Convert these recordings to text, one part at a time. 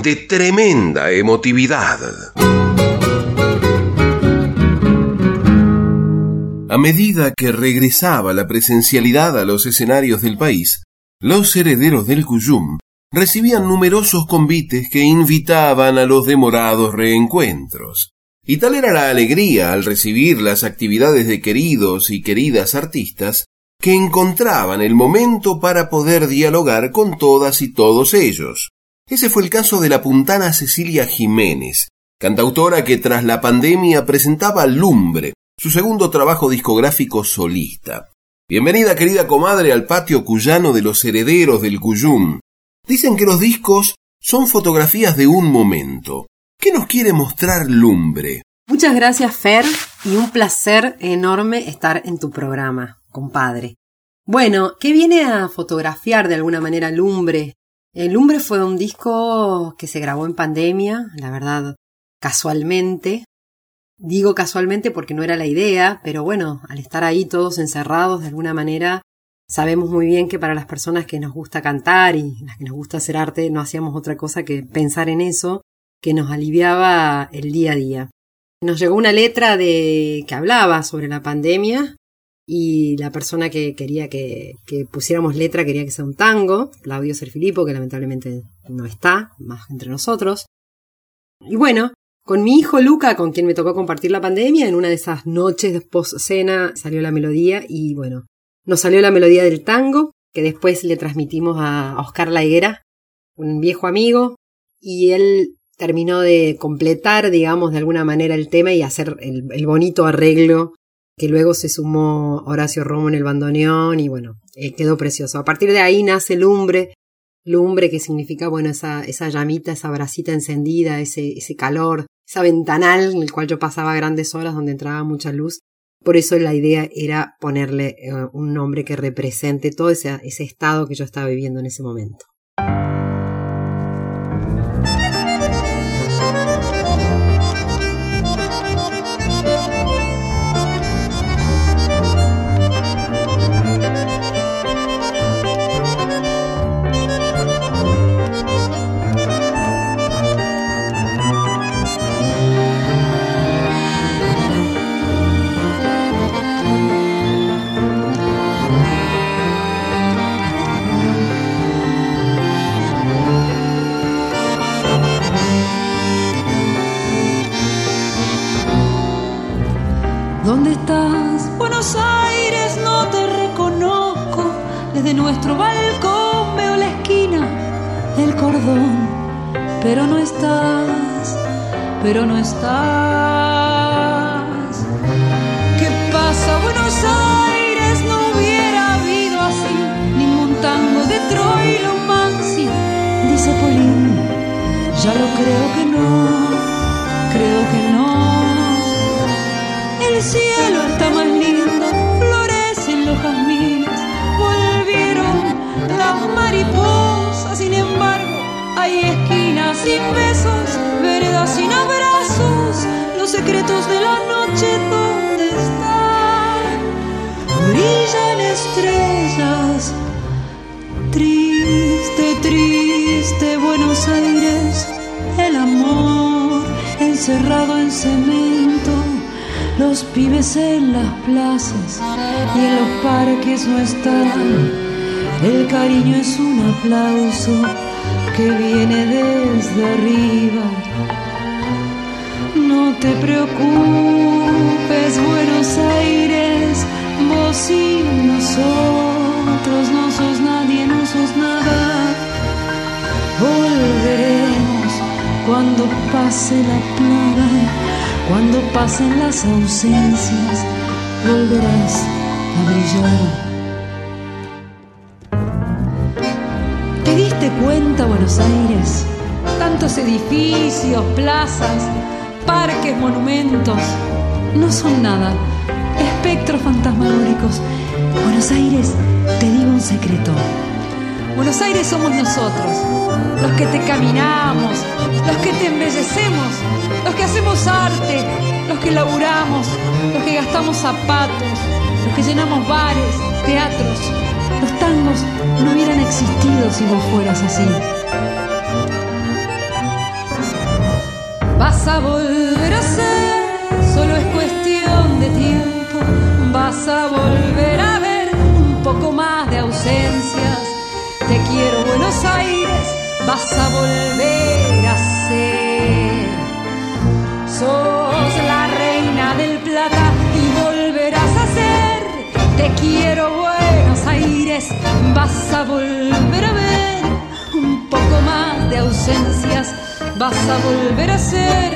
de tremenda emotividad. A medida que regresaba la presencialidad a los escenarios del país, los herederos del Cuyum recibían numerosos convites que invitaban a los demorados reencuentros. Y tal era la alegría al recibir las actividades de queridos y queridas artistas que encontraban el momento para poder dialogar con todas y todos ellos. Ese fue el caso de la puntana Cecilia Jiménez, cantautora que tras la pandemia presentaba Lumbre, su segundo trabajo discográfico solista. Bienvenida querida comadre al patio cuyano de los herederos del Cuyum. Dicen que los discos son fotografías de un momento. ¿Qué nos quiere mostrar Lumbre? Muchas gracias, Fer, y un placer enorme estar en tu programa, compadre. Bueno, ¿qué viene a fotografiar de alguna manera Lumbre? El Lumbre fue un disco que se grabó en pandemia, la verdad, casualmente. Digo casualmente porque no era la idea, pero bueno, al estar ahí todos encerrados de alguna manera, sabemos muy bien que para las personas que nos gusta cantar y las que nos gusta hacer arte, no hacíamos otra cosa que pensar en eso que nos aliviaba el día a día. Nos llegó una letra de que hablaba sobre la pandemia y la persona que quería que, pusiéramos letra quería que sea un tango, Claudio Serfilipo, que lamentablemente no está más entre nosotros. Y bueno, con mi hijo Luca, con quien me tocó compartir la pandemia, en una de esas noches de post-cena salió la melodía y bueno, nos salió la melodía del tango, que después le transmitimos a Oscar La Higuera, un viejo amigo, y él terminó de completar, digamos, de alguna manera el tema y hacer el, bonito arreglo que luego se sumó Horacio Romo en el bandoneón y bueno, eh, quedó precioso. A partir de ahí nace Lumbre, Lumbre que significa, bueno, esa, esa llamita, esa bracita encendida, ese, ese calor, esa ventanal en el cual yo pasaba grandes horas donde entraba mucha luz. Por eso la idea era ponerle eh, un nombre que represente todo ese, ese estado que yo estaba viviendo en ese momento. Pero no estás. ¿Qué pasa, Buenos Aires? No hubiera habido así ningún tango de Troilo Mansi, dice Polín. Ya lo creo que no, creo que no. El cielo secretos de la noche, ¿dónde están? Brillan estrellas, triste, triste Buenos Aires, el amor encerrado en cemento. Los pibes en las plazas y en los parques no están el cariño es un aplauso que viene desde arriba. Te preocupes, Buenos Aires, vos y nosotros no sos nadie, no sos nada. Volveremos cuando pase la plaga, cuando pasen las ausencias, volverás a brillar. ¿Te diste cuenta, Buenos Aires, tantos edificios, plazas, parques, monumentos, no son nada. Espectros fantasmagóricos. Buenos Aires, te digo un secreto. Buenos Aires somos nosotros, los que te caminamos, los que te embellecemos, los que hacemos arte, los que laburamos, los que gastamos zapatos, los que llenamos bares, teatros. Los tangos no hubieran existido si vos fueras así. Vas a volver a ser, solo es cuestión de tiempo. Vas a volver a ver un poco más de ausencias. Te quiero Buenos Aires, vas a volver a ser. Sos la reina del plata y volverás a ser. Te quiero Buenos Aires, vas a volver a ver un poco más de ausencias vas a volver a ser.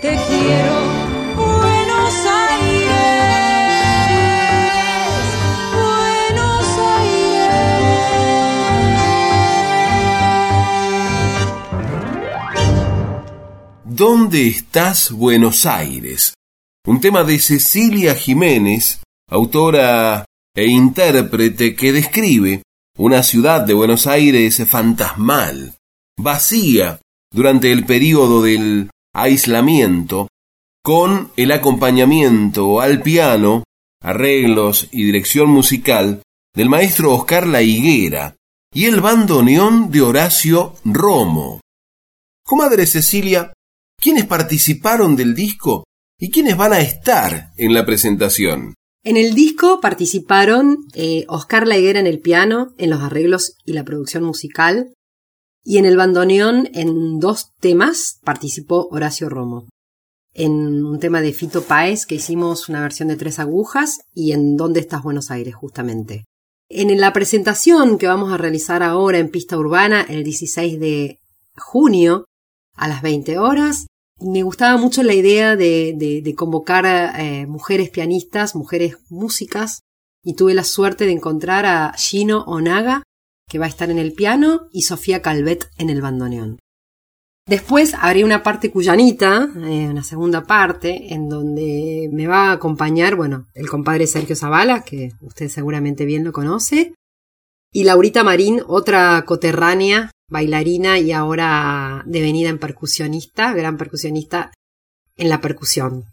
Te quiero, Buenos Aires. Buenos Aires. ¿Dónde estás, Buenos Aires? Un tema de Cecilia Jiménez, autora e intérprete que describe una ciudad de Buenos Aires fantasmal, vacía, durante el período del aislamiento con el acompañamiento al piano, arreglos y dirección musical del maestro Oscar La Higuera y el bandoneón de Horacio Romo. Comadre Cecilia, ¿quiénes participaron del disco y quiénes van a estar en la presentación? En el disco participaron eh, Oscar La Higuera en el piano, en los arreglos y la producción musical, y en el bandoneón, en dos temas, participó Horacio Romo. En un tema de Fito Páez, que hicimos una versión de tres agujas, y en ¿Dónde estás Buenos Aires? justamente. En la presentación que vamos a realizar ahora en Pista Urbana, el 16 de junio, a las 20 horas, me gustaba mucho la idea de, convocar eh, mujeres pianistas, mujeres músicas, y tuve la suerte de encontrar a Gino Onaga, que va a estar en el piano, y Sofía Calvet en el bandoneón. Después haré una parte cuyanita, eh, una segunda parte, en donde me va a acompañar, bueno, el compadre Sergio Zavala, que usted seguramente bien lo conoce, y Laurita Marín, otra coterránea, bailarina y ahora devenida en percusionista, gran percusionista en la percusión.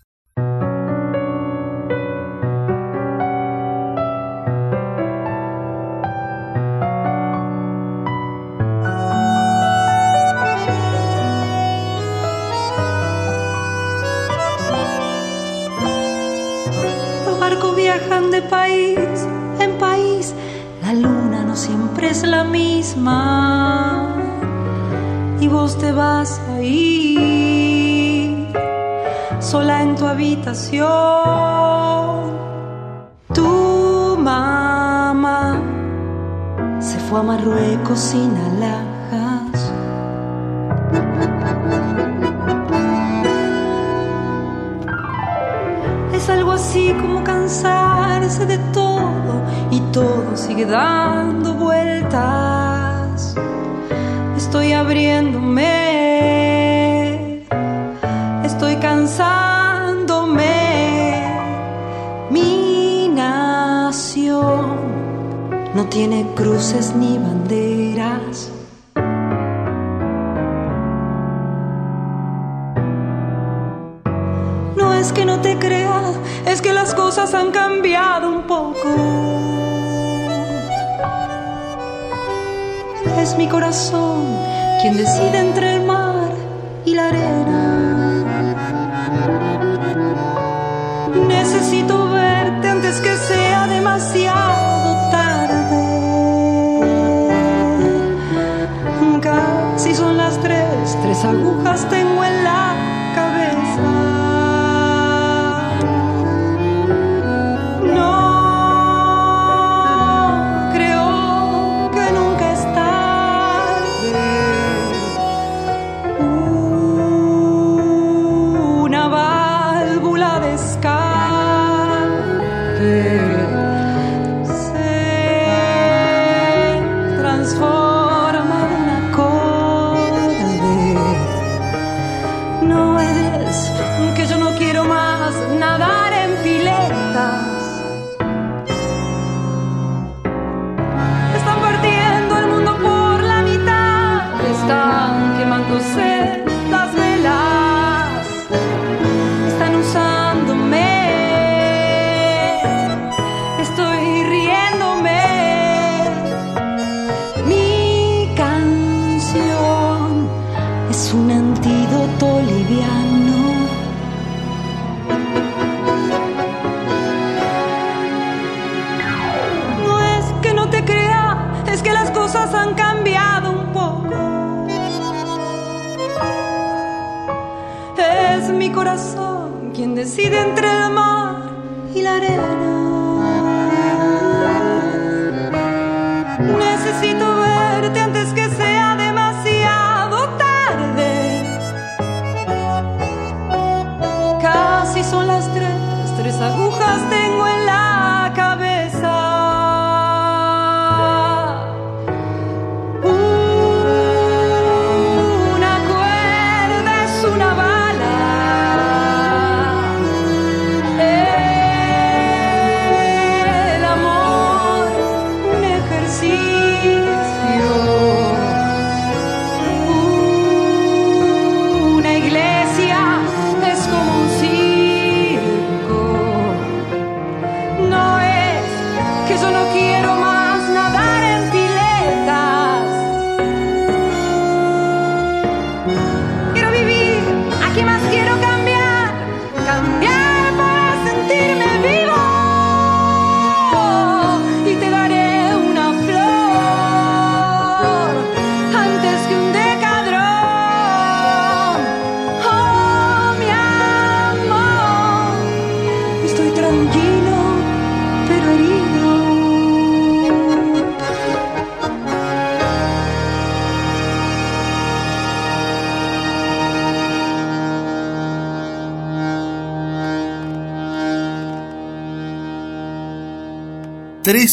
De país en país, la luna no siempre es la misma. Y vos te vas a ir sola en tu habitación. Tu mamá se fue a Marruecos sin alhajas. Es algo así como cansarse de todo y todo sigue dando vueltas. Estoy abriéndome, estoy cansándome. Mi nación no tiene cruces ni banderas. Es que no te crea, es que las cosas han cambiado un poco. Es mi corazón quien decide entre el mar y la arena.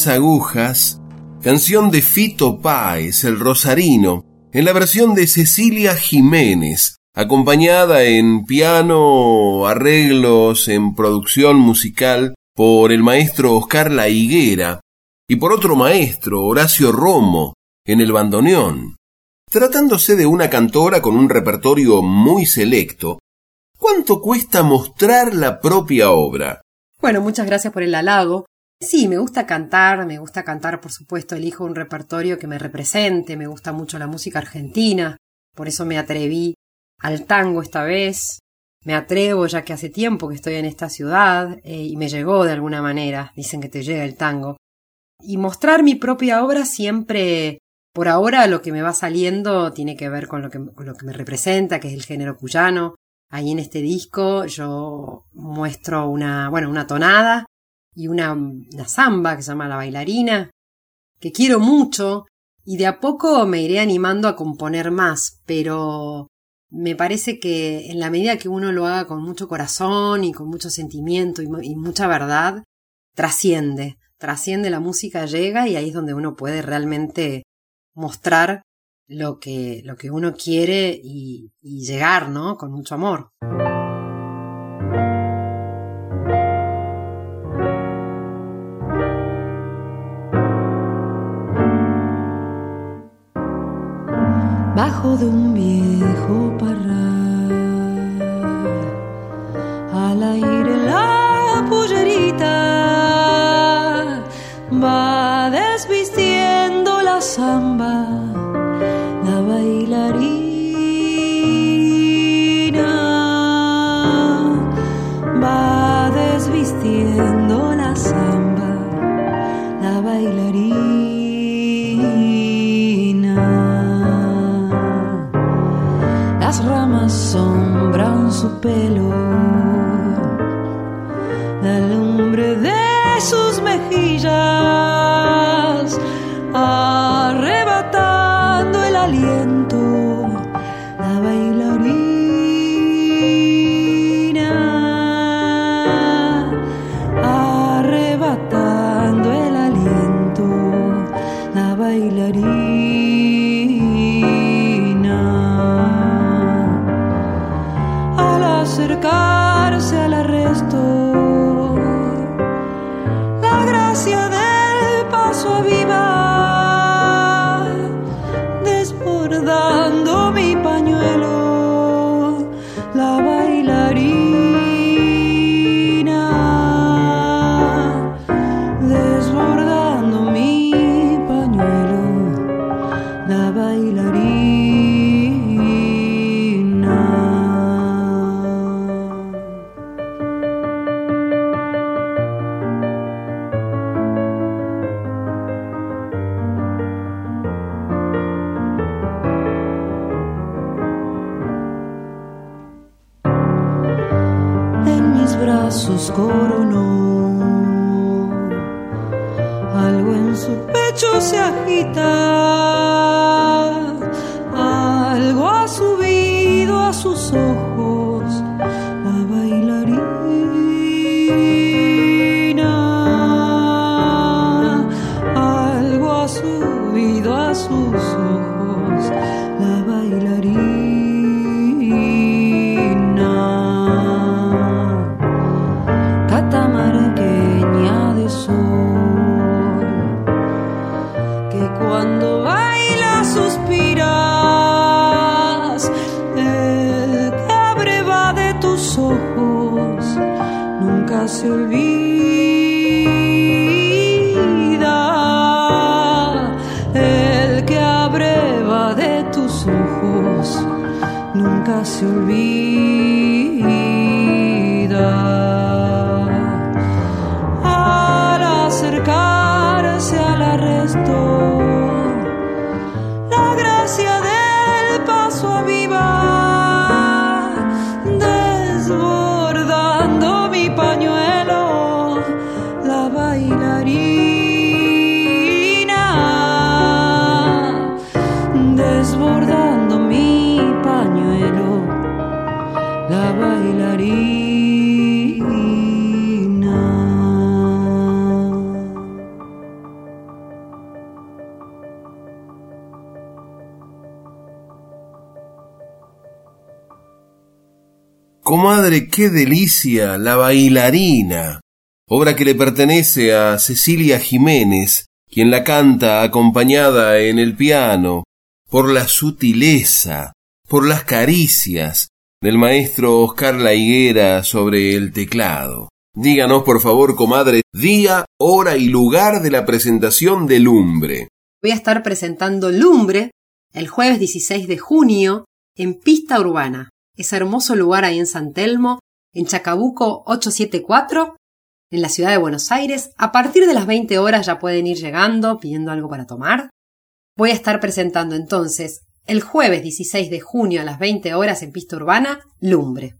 Agujas, canción de Fito Páez, el Rosarino, en la versión de Cecilia Jiménez, acompañada en piano, arreglos, en producción musical por el maestro Oscar La Higuera y por otro maestro, Horacio Romo, en el bandoneón. Tratándose de una cantora con un repertorio muy selecto, ¿cuánto cuesta mostrar la propia obra? Bueno, muchas gracias por el halago. Sí, me gusta cantar, me gusta cantar, por supuesto, elijo un repertorio que me represente, me gusta mucho la música argentina, por eso me atreví al tango esta vez, me atrevo ya que hace tiempo que estoy en esta ciudad eh, y me llegó de alguna manera, dicen que te llega el tango. Y mostrar mi propia obra siempre, por ahora lo que me va saliendo tiene que ver con lo que, me representa, que es el género cuyano. Ahí en este disco yo muestro una, bueno, una tonada y una, una samba que se llama La Bailarina, que quiero mucho y de a poco me iré animando a componer más, pero me parece que en la medida que uno lo haga con mucho corazón y con mucho sentimiento y, y mucha verdad, trasciende, trasciende la música, llega y ahí es donde uno puede realmente mostrar lo que, lo que uno quiere y, y llegar, ¿no? Con mucho amor. De un viejo bailarina nunca se olvida. Qué delicia, La bailarina, obra que le pertenece a Cecilia Jiménez, quien la canta acompañada en el piano por la sutileza, por las caricias del maestro Oscar La Higuera sobre el teclado. Díganos, por favor, comadre, día, hora y lugar de la presentación de Lumbre. Voy a estar presentando Lumbre el jueves 16 de junio en Pista Urbana. Ese hermoso lugar ahí en San Telmo, en Chacabuco 874, en la ciudad de Buenos Aires. A partir de las 20 horas ya pueden ir llegando pidiendo algo para tomar. Voy a estar presentando entonces el jueves 16 de junio a las 20 horas en Pista Urbana, Lumbre.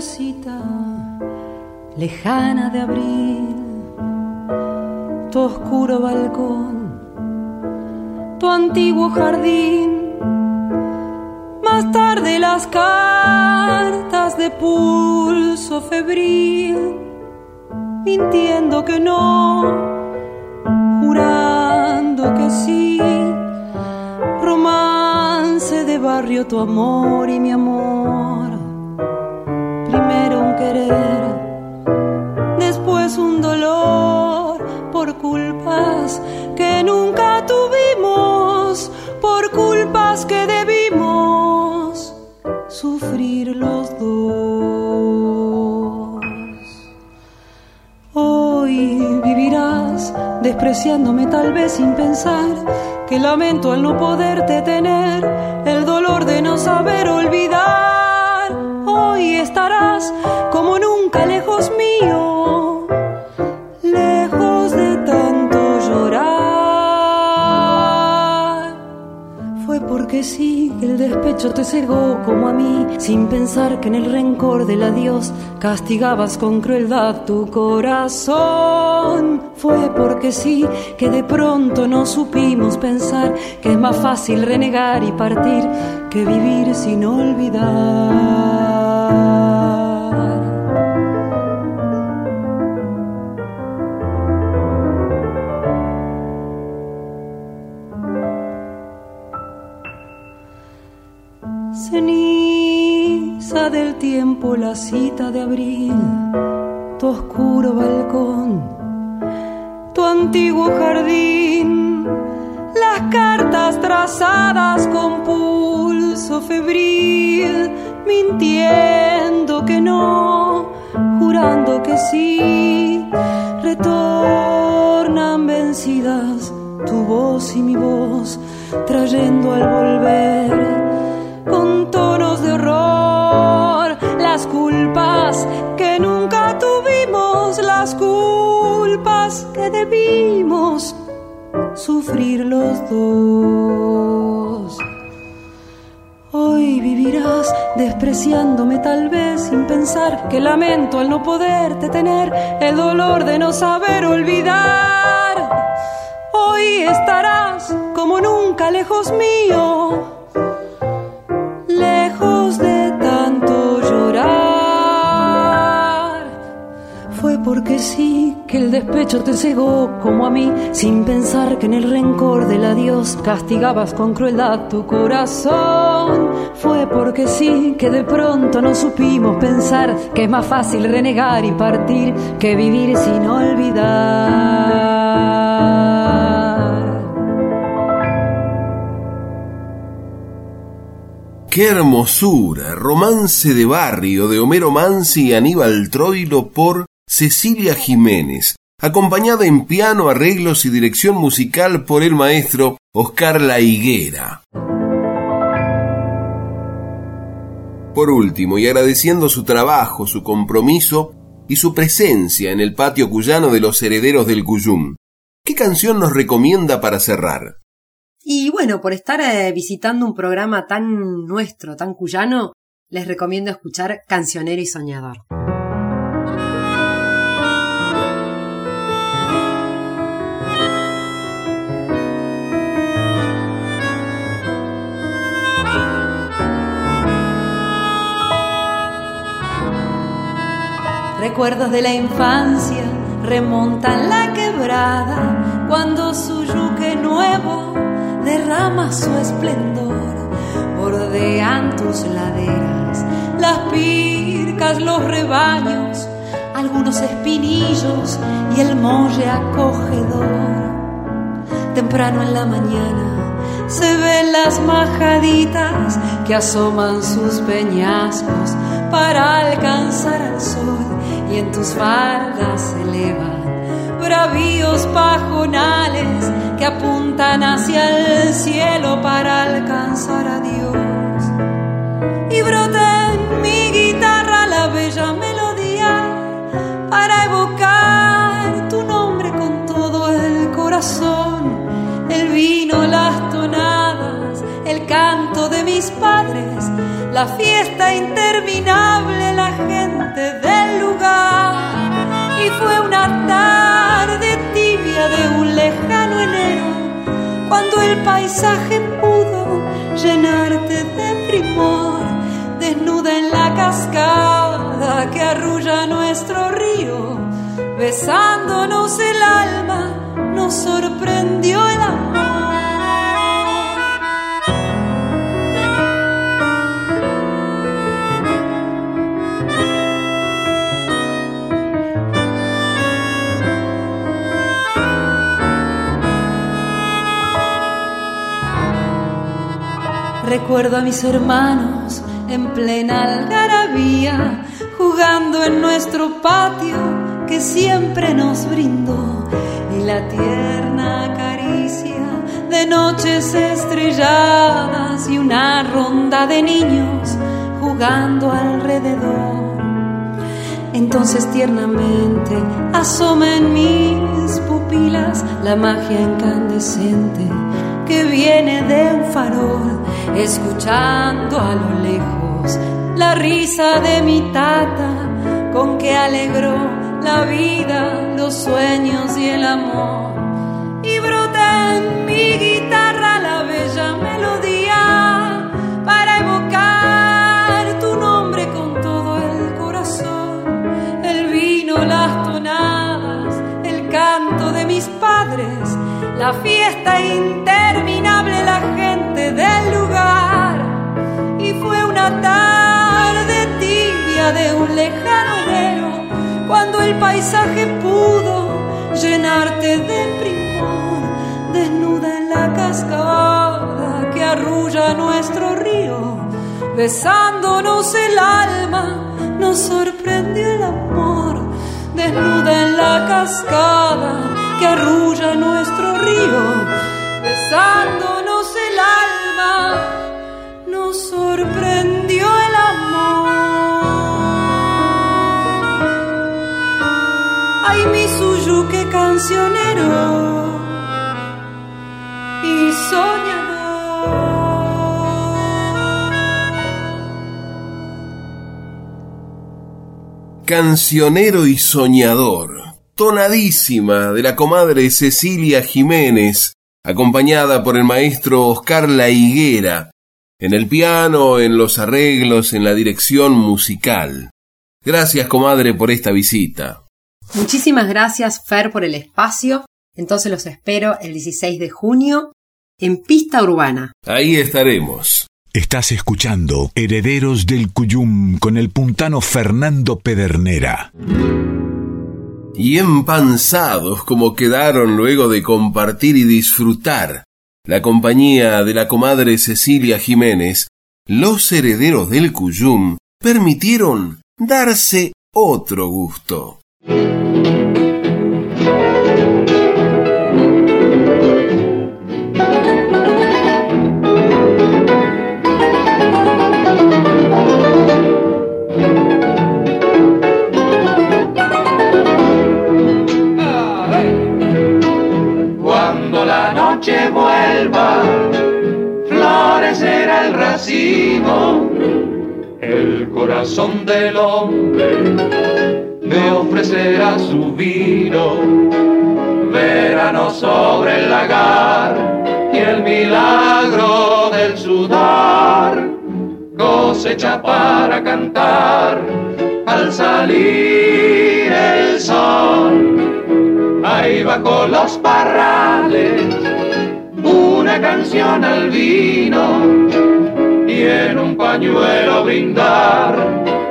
Cita lejana de abril, tu oscuro balcón, tu antiguo jardín. Más tarde las cartas de pulso febril, mintiendo que no, jurando que sí. Romance de barrio, tu amor y mi amor después un dolor por culpas que nunca tuvimos, por culpas que debimos sufrir los dos. Hoy vivirás despreciándome tal vez sin pensar que lamento al no poderte tener, el dolor de no saber olvidar estarás como nunca lejos mío, lejos de tanto llorar. Fue porque sí, el despecho te cegó como a mí, sin pensar que en el rencor del adiós castigabas con crueldad tu corazón. Fue porque sí, que de pronto no supimos pensar que es más fácil renegar y partir que vivir sin olvidar. La cita de abril, tu oscuro balcón, tu antiguo jardín, las cartas trazadas con pulso febril, mintiendo que no, jurando que sí, retornan vencidas tu voz y mi voz, trayendo al volver con horror culpas que nunca tuvimos, las culpas que debimos sufrir los dos. Hoy vivirás despreciándome tal vez sin pensar que lamento al no poderte tener, el dolor de no saber olvidar. Hoy estarás como nunca lejos mío porque sí que el despecho te cegó como a mí, sin pensar que en el rencor del adiós castigabas con crueldad tu corazón. Fue porque sí que de pronto no supimos pensar que es más fácil renegar y partir que vivir sin olvidar. Qué hermosura, romance de barrio de Homero Mansi y Aníbal Troilo por Cecilia Jiménez, acompañada en piano, arreglos y dirección musical por el maestro Oscar La Higuera. Por último, y agradeciendo su trabajo, su compromiso y su presencia en el patio cuyano de los herederos del Cuyum, ¿qué canción nos recomienda para cerrar? Y bueno, por estar eh, visitando un programa tan nuestro, tan cuyano, les recomiendo escuchar Cancionero y Soñador. Recuerdos de la infancia remontan la quebrada cuando su yuque nuevo derrama su esplendor. Bordean tus laderas, las pircas, los rebaños, algunos espinillos y el molle acogedor. Temprano en la mañana se ven las majaditas que asoman sus peñascos para alcanzar al sol y en tus faldas se elevan bravíos pajonales que apuntan hacia el cielo para alcanzar a Dios. Y brota en mi guitarra la bella melodía para evocar tu nombre con todo el corazón, el vino, las tonadas, el canto de mis padres la fiesta interminable, la gente del Y fue una tarde tibia de un lejano enero, cuando el paisaje pudo llenarte de primor, desnuda en la cascada que arrulla nuestro río, besándonos el alma, nos sorprendió el amor. Recuerdo a mis hermanos en plena algarabía, jugando en nuestro patio que siempre nos brindó, y la tierna caricia de noches estrelladas y una ronda de niños jugando alrededor. Entonces tiernamente asoma en mis pupilas la magia incandescente que viene de un farol, escuchando a lo lejos la risa de mi tata, con que alegró la vida, los sueños y el amor. La fiesta interminable, la gente del lugar. Y fue una tarde tibia de un lejano enero, cuando el paisaje pudo llenarte de primor, desnuda en la cascada que arrulla nuestro río, besándonos el alma, nos sorprendió el amor, desnuda en la cascada que arrulla nuestro río, besándonos el alma, nos sorprendió el amor. Ay, mi suyo, qué cancionero y soñador. Cancionero y soñador, tonadísima de la comadre Cecilia Jiménez, acompañada por el maestro Oscar La Higuera, en el piano, en los arreglos, en la dirección musical. Gracias, comadre, por esta visita. Muchísimas gracias, Fer, por el espacio. Entonces los espero el 16 de junio en Pista Urbana. Ahí estaremos. Estás escuchando Herederos del Cuyum con el puntano Fernando Pedernera. Y empanzados como quedaron luego de compartir y disfrutar la compañía de la comadre Cecilia Jiménez, los herederos del Cuyum permitieron darse otro gusto. Noche vuelva, florecerá el racimo. El corazón del hombre me ofrecerá su vino. Verano sobre el lagar y el milagro del sudar. Cosecha para cantar al salir el sol. Ahí bajo los parrales, canción al vino y en un pañuelo brindar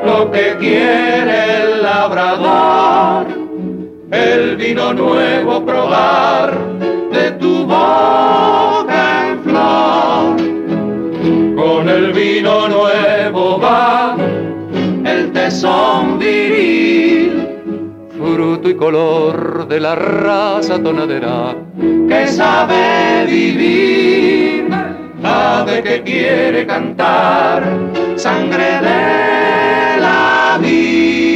lo que quiere el labrador. El vino nuevo probar de tu boca en flor. Con el vino nuevo va el tesón viril fruto y color de la raza tonadera que sabe vivir, ave que quiere cantar, sangre de la vida.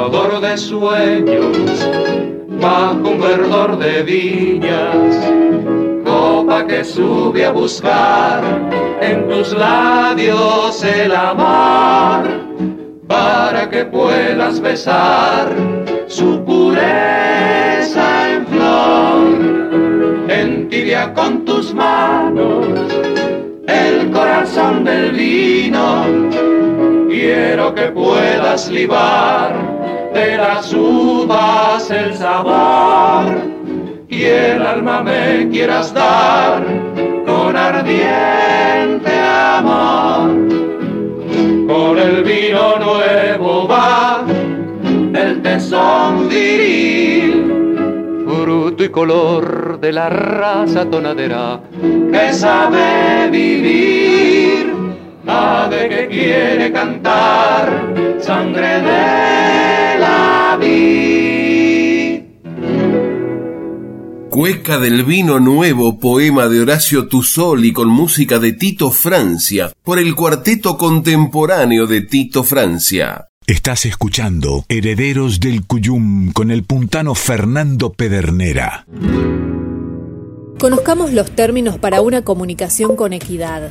Acunador de sueños, bajo un verdor de viñas, copa que sube a buscar en tus labios el amor, para que puedas besar su pureza en flor entibia con tus manos el corazón del vino. Quiero que puedas libar de las uvas el sabor y el alma me quieras dar con ardiente amor. Con el vino nuevo va el tesón viril fruto y color de la raza tonadera que sabe vivir, ave que quiere cantar, Cueca del vino nuevo, poema de Horacio Tusoli con música de Tito Francia, por el cuarteto contemporáneo de Tito Francia. Estás escuchando Herederos del Cuyum con el puntano Fernando Pedernera. Conozcamos los términos para una comunicación con equidad.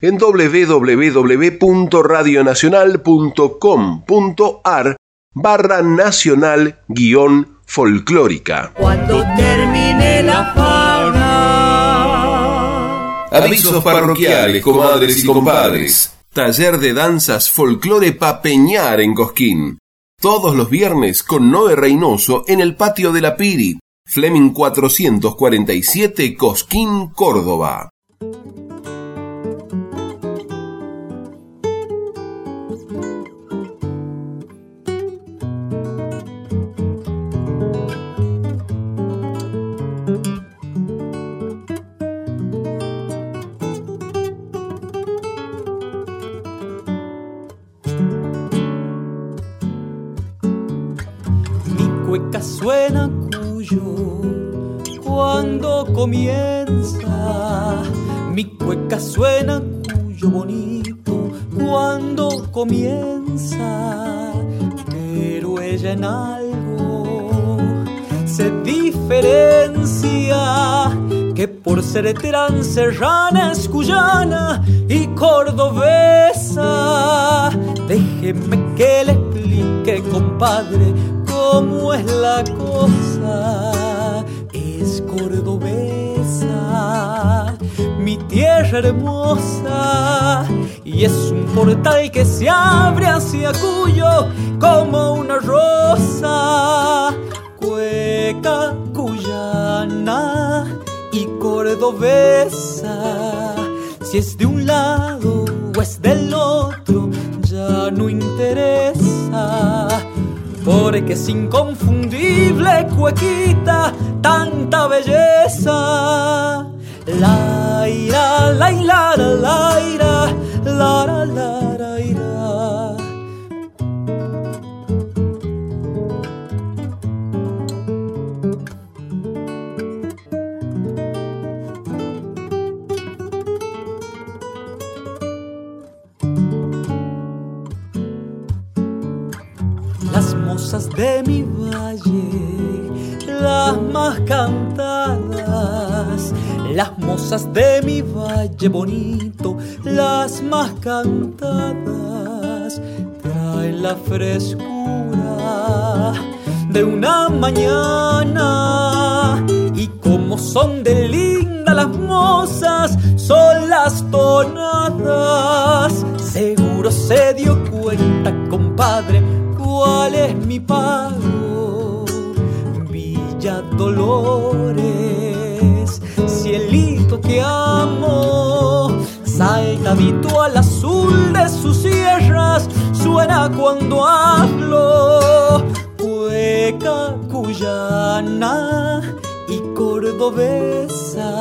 en www.radionacional.com.ar barra nacional guion folclórica. Cuando termine la Avisos parroquiales, comadres y compadres. Taller de danzas folclore Papeñar en Cosquín. Todos los viernes con Noé Reynoso en el patio de la Piri. Fleming 447 Cosquín, Córdoba. Comienza, mi cueca suena cuyo bonito cuando comienza, pero ella en algo se diferencia que por ser transerrana es cuyana y cordobesa. Déjeme que le explique, compadre, cómo es la cosa. Mi tierra hermosa. Y es un portal que se abre hacia Cuyo como una rosa. Cueca, cuyana y cordobesa. Si es de un lado o es del otro, ya no interesa. Porque es inconfundible, cuequita, tanta belleza. La ira, la ira, la ira, la la la la ira. Las mozas de mi valle, las más cantadas las mozas de mi valle bonito, las más cantadas, traen la frescura de una mañana. Y como son de linda las mozas, son las tonadas. Seguro se dio cuenta, compadre, cuál es mi pago. Villa Dolores amo. Saltadito al azul de sus sierras, suena cuando hablo. Cueca cuyana y cordobesa,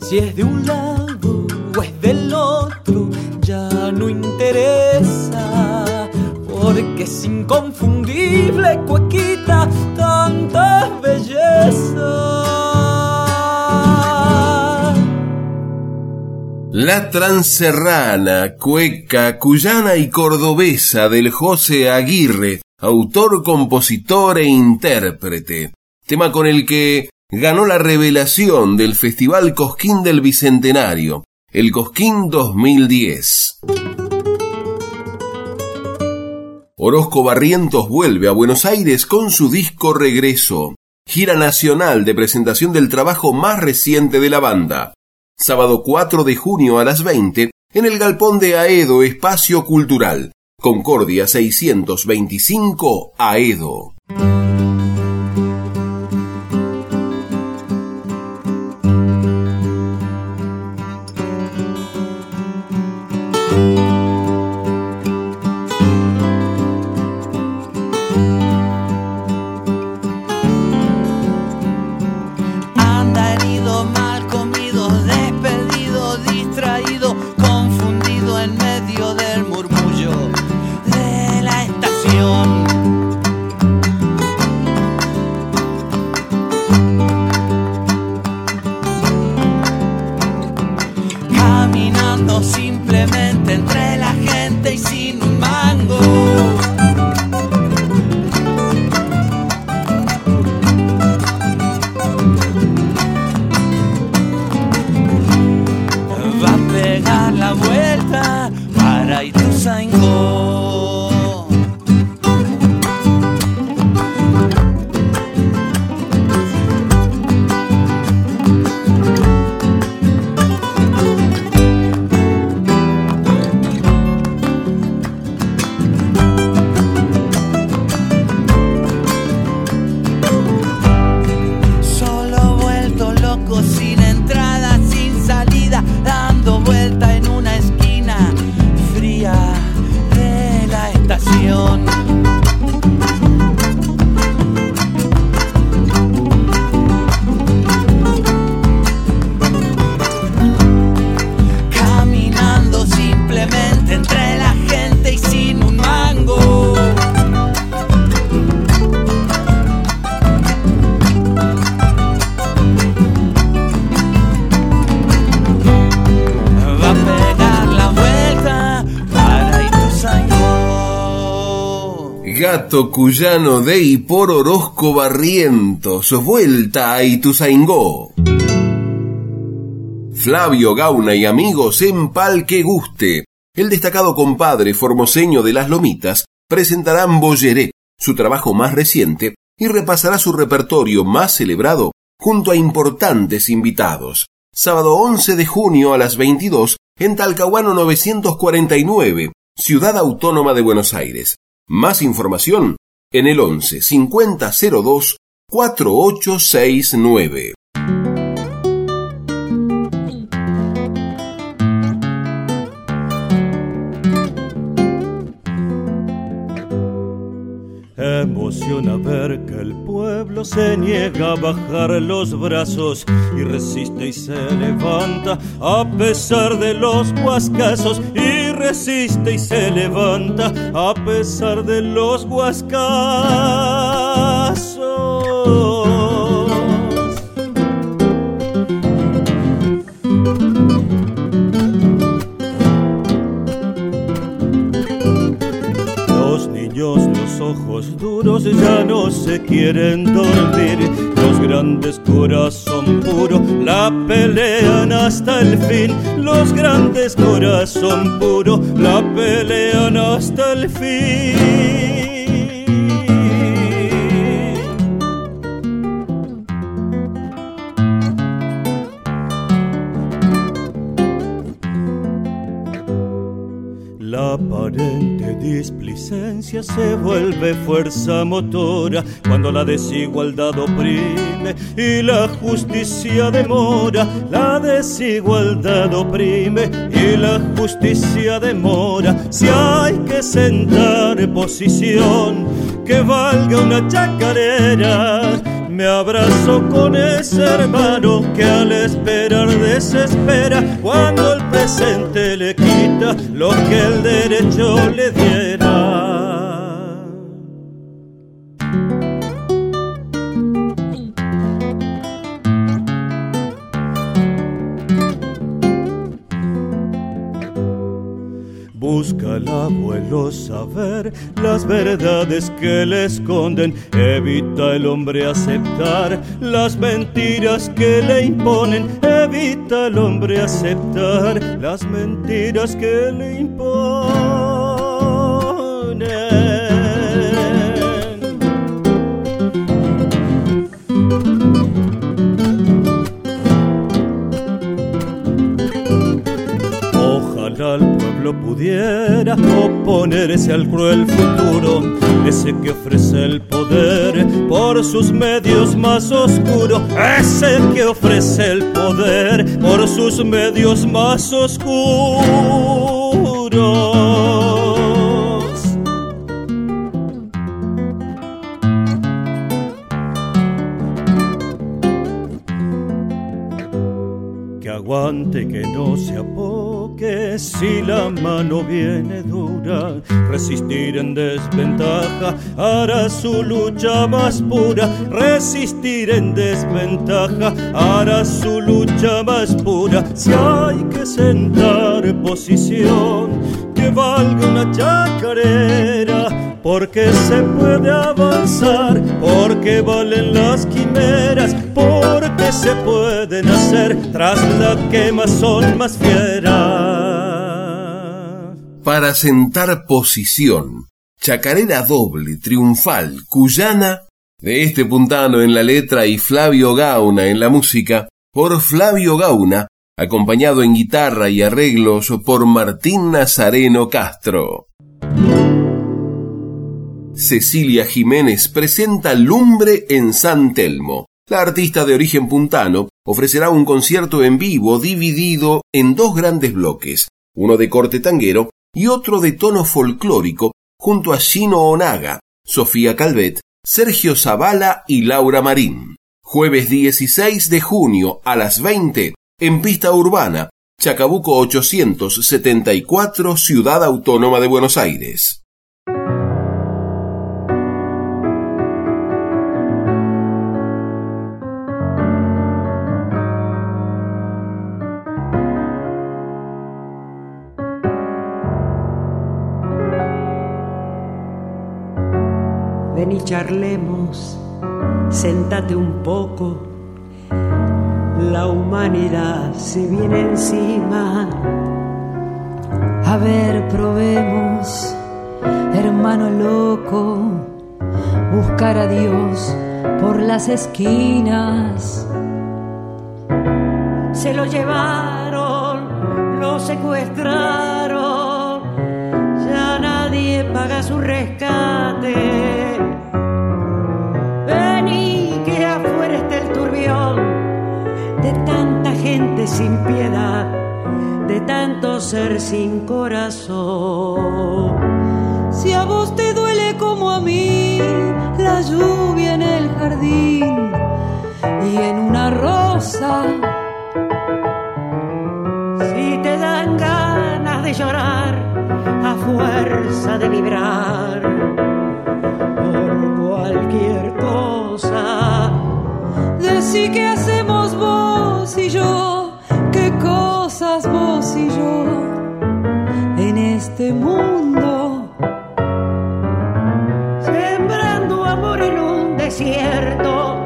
si es de un lado o es del otro, ya no interesa. Porque es inconfundible, cuequita, tanta belleza. La transerrana, cueca, cuyana y cordobesa del José Aguirre, autor, compositor e intérprete. Tema con el que ganó la revelación del Festival Cosquín del Bicentenario, el Cosquín 2010. Orozco Barrientos vuelve a Buenos Aires con su disco Regreso, gira nacional de presentación del trabajo más reciente de la banda sábado 4 de junio a las 20, en el Galpón de Aedo Espacio Cultural, Concordia 625 Aedo. Cuyano de y por Orozco Barrientos, vuelta a Ituzaingó. Flavio Gauna y amigos en Pal que Guste. El destacado compadre formoseño de las Lomitas presentarán Bolleré, su trabajo más reciente, y repasará su repertorio más celebrado junto a importantes invitados. Sábado 11 de junio a las 22 en Talcahuano 949, Ciudad Autónoma de Buenos Aires. Más información en el 11 5002 4869. Emociona ver que el pueblo se niega a bajar los brazos y resiste y se levanta a pesar de los guascazos y resiste y se levanta a pesar de los guascazos. Los niños, los ojos duros ya no se quieren dormir. Los grandes corazón puro la pelean hasta el fin. Los grandes corazón puro la pelean hasta el fin. Aparente displicencia se vuelve fuerza motora cuando la desigualdad oprime y la justicia demora. La desigualdad oprime y la justicia demora. Si hay que sentar posición que valga una chacarera. Me abrazo con ese hermano que al esperar desespera cuando el presente le quita lo que el derecho le diera. Busca el abuelo saber las verdades que le esconden. Evita el hombre aceptar las mentiras que le imponen. Evita el hombre aceptar las mentiras que le imponen. Pueblo pudiera oponerse al cruel futuro, ese que ofrece el poder por sus medios más oscuros, ese que ofrece el poder por sus medios más oscuros. Mano viene dura, resistir en desventaja hará su lucha más pura. Resistir en desventaja hará su lucha más pura. Si hay que sentar posición que valga una chacarera, porque se puede avanzar, porque valen las quimeras, porque se pueden hacer tras la quema son más fieras para sentar posición. Chacarera doble, triunfal, cuyana, de este puntano en la letra y Flavio Gauna en la música, por Flavio Gauna, acompañado en guitarra y arreglos por Martín Nazareno Castro. Cecilia Jiménez presenta Lumbre en San Telmo. La artista de origen puntano ofrecerá un concierto en vivo dividido en dos grandes bloques, uno de corte tanguero y otro de tono folclórico junto a Shino Onaga, Sofía Calvet, Sergio Zavala y Laura Marín. Jueves 16 de junio a las 20 en pista urbana, Chacabuco 874, Ciudad Autónoma de Buenos Aires. Y charlemos, sentate un poco, la humanidad se viene encima. A ver, probemos, hermano loco, buscar a Dios por las esquinas. Se lo llevaron, lo secuestraron, su rescate de tanta gente sin piedad, de tanto ser sin corazón. Si a vos te duele como a mí la lluvia en el jardín y en una rosa, si te dan ganas de llorar fuerza de vibrar por cualquier cosa, decí que hacemos vos y yo, qué cosas vos y yo en este mundo. Sembrando amor en un desierto,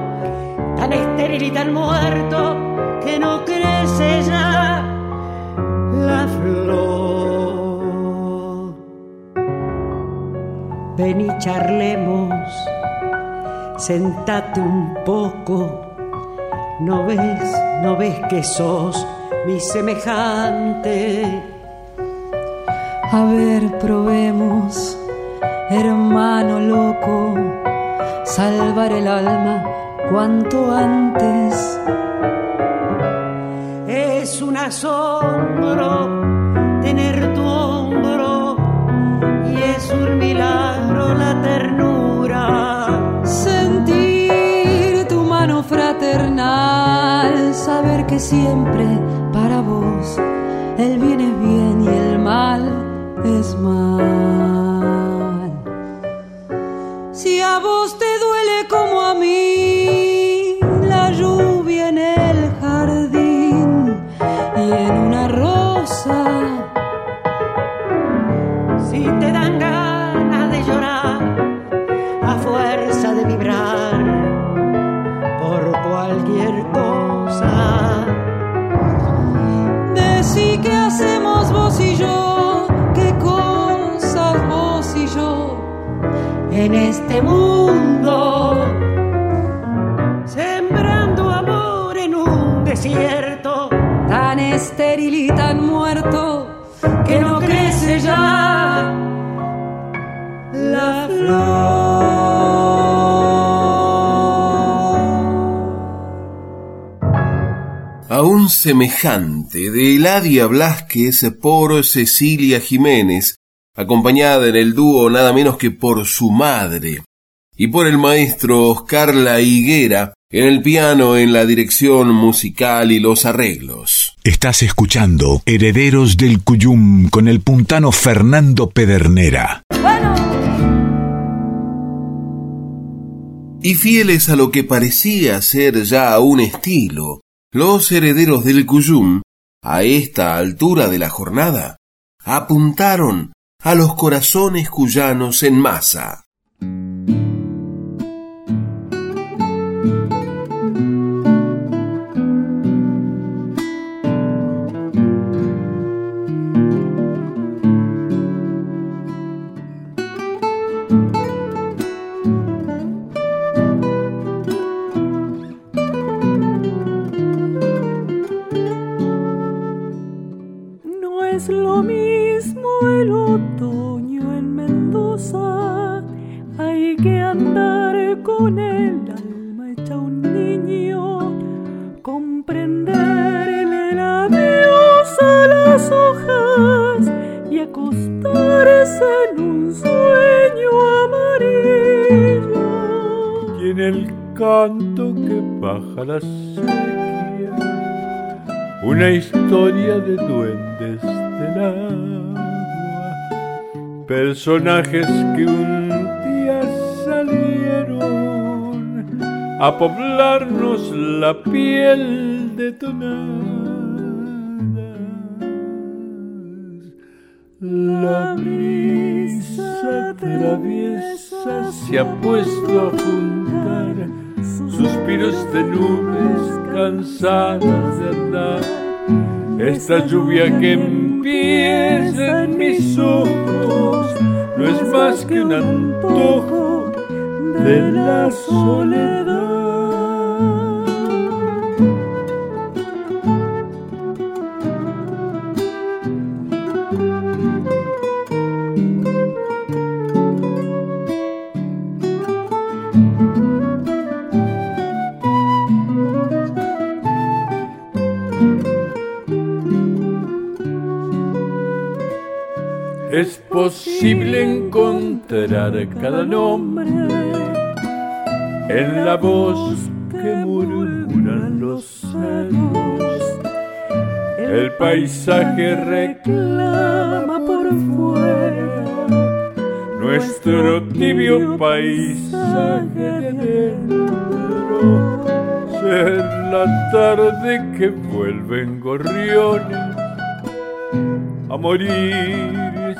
tan estéril y tan muerto que no crece ya la flor. Ven y charlemos, sentate un poco no ves, no ves que sos mi semejante. A ver, probemos, hermano loco, salvar el alma cuanto antes. Es un asombro siempre para vos el bien es bien y el mal es mal. Mundo, sembrando amor en un desierto tan estéril y tan muerto que no crece ya la flor. a un semejante de Eladia Blasquez por Cecilia Jiménez, acompañada en el dúo nada menos que por su madre, y por el maestro Oscar La Higuera, en el piano, en la dirección musical y los arreglos. Estás escuchando Herederos del Cuyum con el puntano Fernando Pedernera. Y fieles a lo que parecía ser ya un estilo, los herederos del Cuyum, a esta altura de la jornada, apuntaron a los corazones cuyanos en masa. La piel de tonadas. La brisa traviesa se ha puesto a juntar suspiros de nubes cansadas de andar. Esta lluvia que empieza en mis ojos no es más que un antojo de la soledad. Posible encontrar cada nombre en la voz que murmuran los años. El paisaje reclama por fuera nuestro tibio paisaje de dentro. Ser la tarde que vuelven gorriones a morir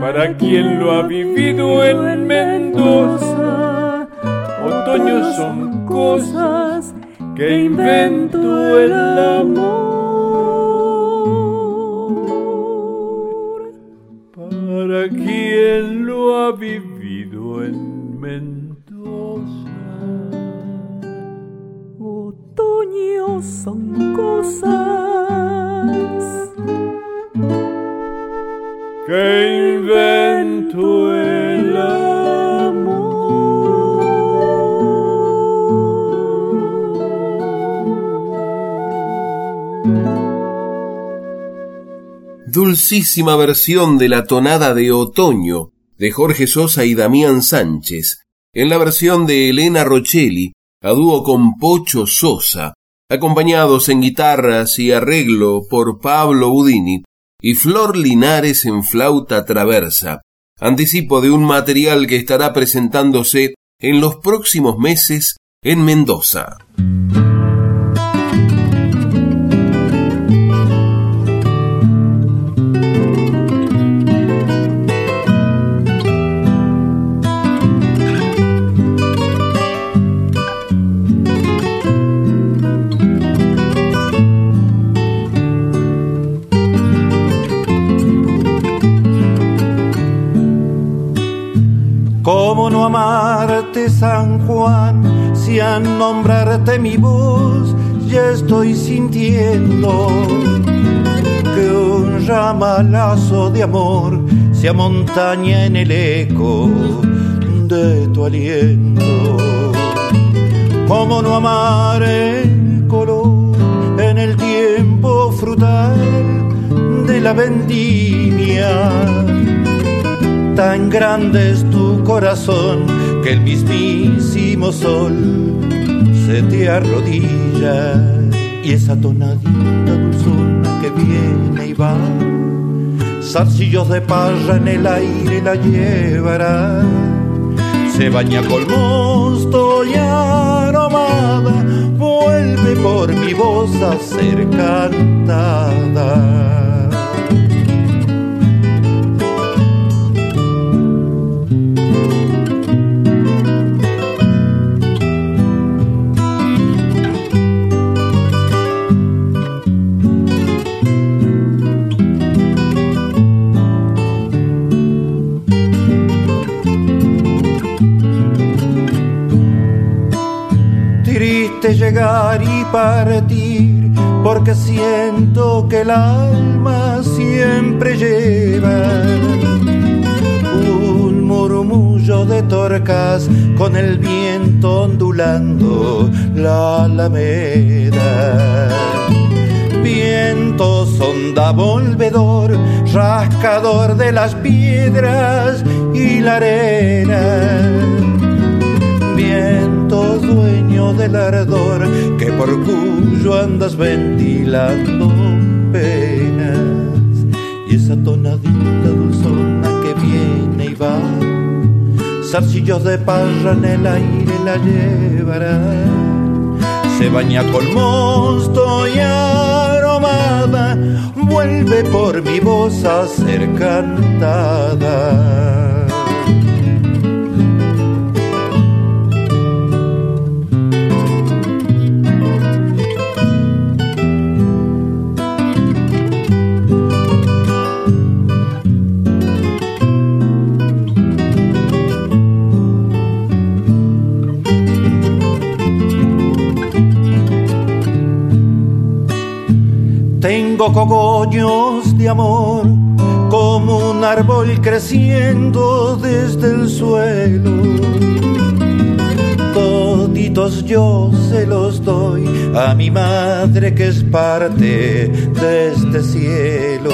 para quien lo ha vivido en Mendoza. Otoño son cosas que inventó el amor. Para quien lo ha vivido en Mendoza. Otoño son cosas que invento el amor. Dulcísima versión de la tonada de otoño de Jorge Sosa y Damián Sánchez, en la versión de Elena Rochelli, a dúo con Pocho Sosa, acompañados en guitarras y arreglo por Pablo Budini y Flor Linares en flauta traversa, anticipo de un material que estará presentándose en los próximos meses en Mendoza. Amarte San Juan si al nombrarte mi voz ya estoy sintiendo que un ramalazo de amor se amontaña en el eco de tu aliento. ¿Cómo no amar el color en el tiempo frutal de la vendimia? Tan grande es tu corazón que el mismísimo sol se te arrodilla y esa tonadita dulzona que viene y va, zarcillos de parra en el aire la llevará, se baña con mosto y aromada, vuelve por mi voz a ser cantada. Llegar y partir, porque siento que el alma siempre lleva un murmullo de torcas con el viento ondulando la alameda. Viento sonda volvedor, rascador de las piedras y la arena viento del ardor que por cuyo andas ventilando penas. Y esa tonadita dulzona que viene y va zarcillos de parra en el aire la llevará. Se baña con mosto y aromada vuelve por mi voz a ser cantada cogollos de amor, como un árbol creciendo desde el suelo. Toditos yo se los doy a mi madre que es parte de este cielo.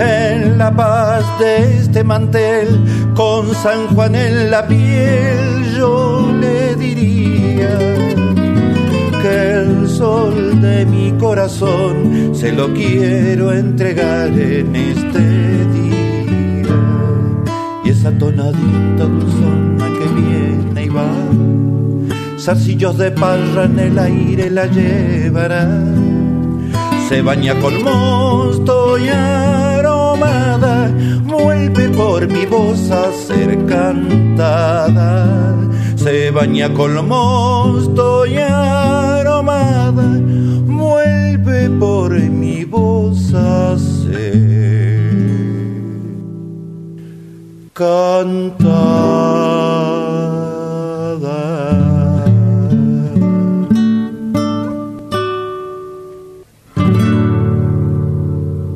En la paz de este mantel, con San Juan en la piel, yo le diría el sol de mi corazón se lo quiero entregar en este día. Y esa tonadita dulzona que viene y va, zarcillos de parra en el aire la llevará. Se baña con mosto y aromada, vuelve por mi voz a ser cantada se baña con mosto y aromada, vuelve por mi voz a ser cantada.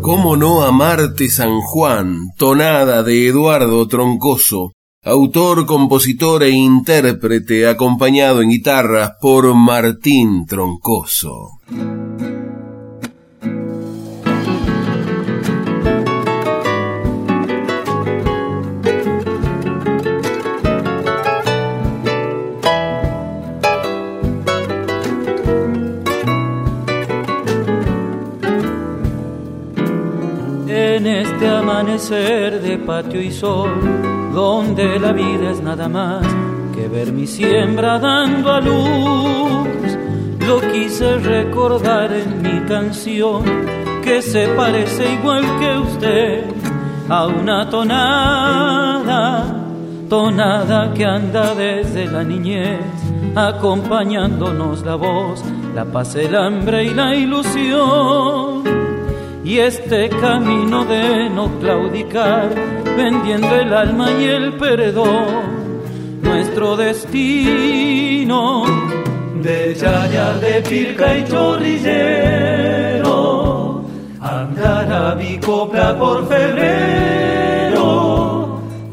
¿Cómo no amarte San Juan? Tonada de Eduardo Troncoso autor, compositor e intérprete, acompañado en guitarras por Martín Troncoso. En este amanecer de patio y sol, donde la vida es nada más que ver mi siembra dando a luz. Lo quise recordar en mi canción, que se parece igual que usted a una tonada, tonada que anda desde la niñez, acompañándonos la voz, la paz, el hambre y la ilusión. Y este camino de no claudicar vendiendo el alma y el perdón. nuestro destino. De Chaya, de Pirca y Chorrillero, andar a mi copla por febrero.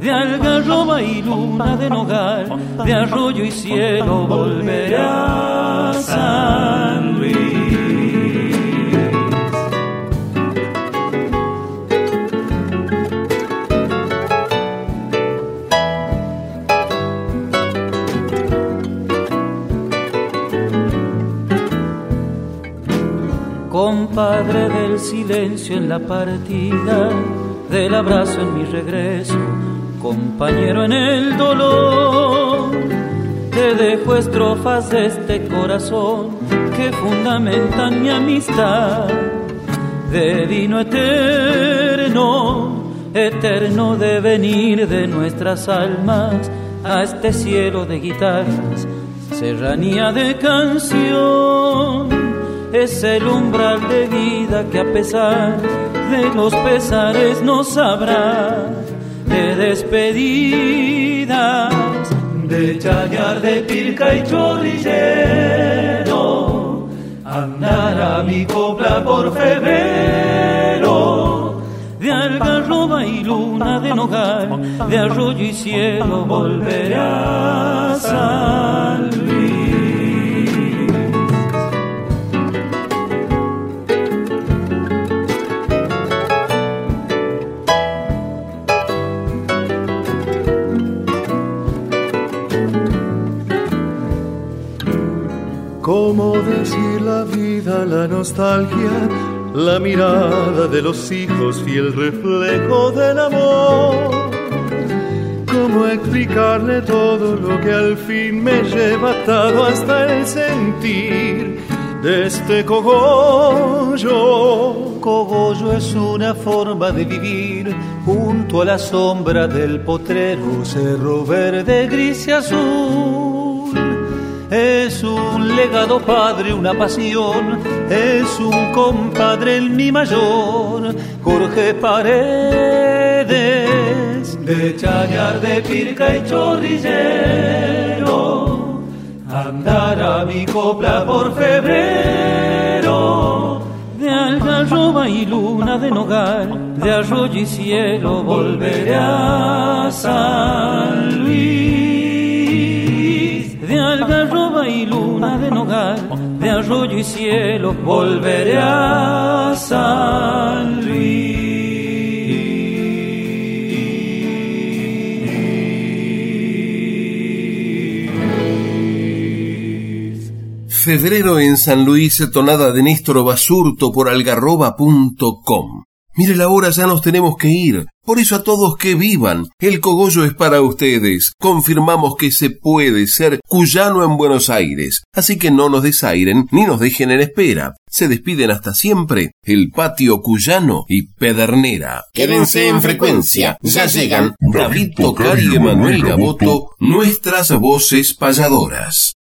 De algarroba y luna de nogal, de arroyo y cielo volverá San compadre del silencio en la partida, del abrazo en mi regreso, compañero en el dolor. Te dejo estrofas de este corazón que fundamentan mi amistad, de vino eterno, eterno devenir de nuestras almas a este cielo de guitarras, serranía de canción es el umbral de vida que a pesar de los pesares nos habrá de despedidas, de chayar de pirca y chorrillero, andar a mi copla por febrero, de algarroba y luna de nogal, de arroyo y cielo volveré a ¿Cómo decir la vida, la nostalgia, la mirada de los hijos, fiel reflejo del amor? ¿Cómo explicarle todo lo que al fin me lleva atado hasta el sentir de este cogollo? Cogollo es una forma de vivir junto a la sombra del potrero, cerro verde, gris y azul es un legado padre, una pasión, es un compadre el mi mayor, Jorge Paredes, de Chayar, de Pirca y Chorrillero, andar a mi copla por febrero, de algarroba y luna de nogal, de arroyo y cielo volveré a San Luis algarroba y luna de nogal, de arroyo y cielo, volveré a San Luis. Febrero en San Luis, tonada de Néstor Basurto por algarroba.com. Mire la hora, ya nos tenemos que ir. Por eso a todos que vivan, el cogollo es para ustedes. Confirmamos que se puede ser cuyano en Buenos Aires. Así que no nos desairen ni nos dejen en espera. Se despiden hasta siempre el patio cuyano y pedernera. Quédense en frecuencia. Ya llegan David Tocar y Emanuel Gaboto, nuestras voces payadoras.